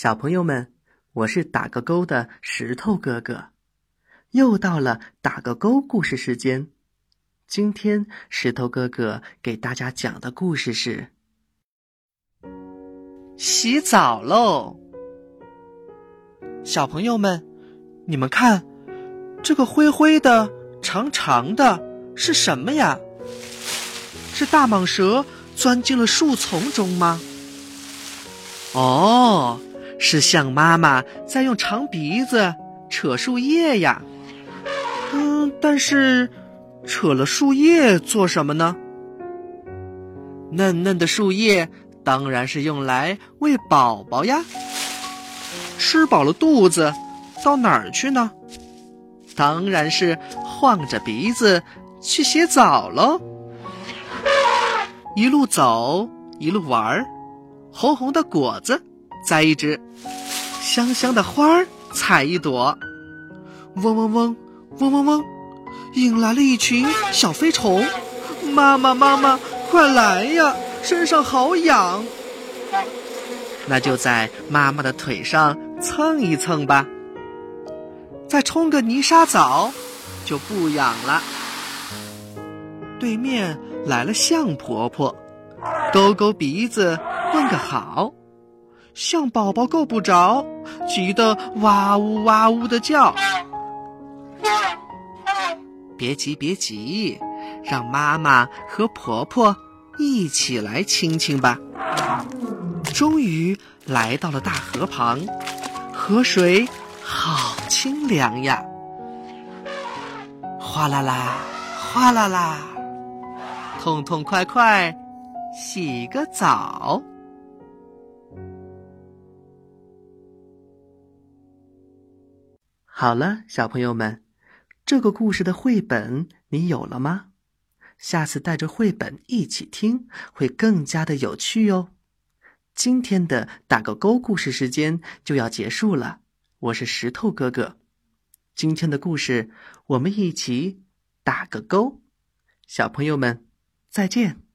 小朋友们，我是打个勾的石头哥哥，又到了打个勾故事时间。今天石头哥哥给大家讲的故事是：洗澡喽。小朋友们，你们看，这个灰灰的、长长的是什么呀？是大蟒蛇钻进了树丛中吗？哦。是象妈妈在用长鼻子扯树叶呀，嗯，但是扯了树叶做什么呢？嫩嫩的树叶当然是用来喂宝宝呀。吃饱了肚子，到哪儿去呢？当然是晃着鼻子去洗澡喽。一路走，一路玩儿，红红的果子。摘一只，香香的花儿采一朵，嗡嗡嗡，嗡嗡嗡，引来了一群小飞虫。妈妈妈妈，快来呀，身上好痒。那就在妈妈的腿上蹭一蹭吧，再冲个泥沙澡，就不痒了。对面来了象婆婆，勾勾鼻子问个好。象宝宝够不着，急得哇呜哇呜的叫。别急别急，让妈妈和婆婆一起来亲亲吧。终于来到了大河旁，河水好清凉呀！哗啦啦，哗啦啦，痛痛快快洗个澡。好了，小朋友们，这个故事的绘本你有了吗？下次带着绘本一起听，会更加的有趣哦。今天的打个勾故事时间就要结束了，我是石头哥哥。今天的故事我们一起打个勾，小朋友们再见。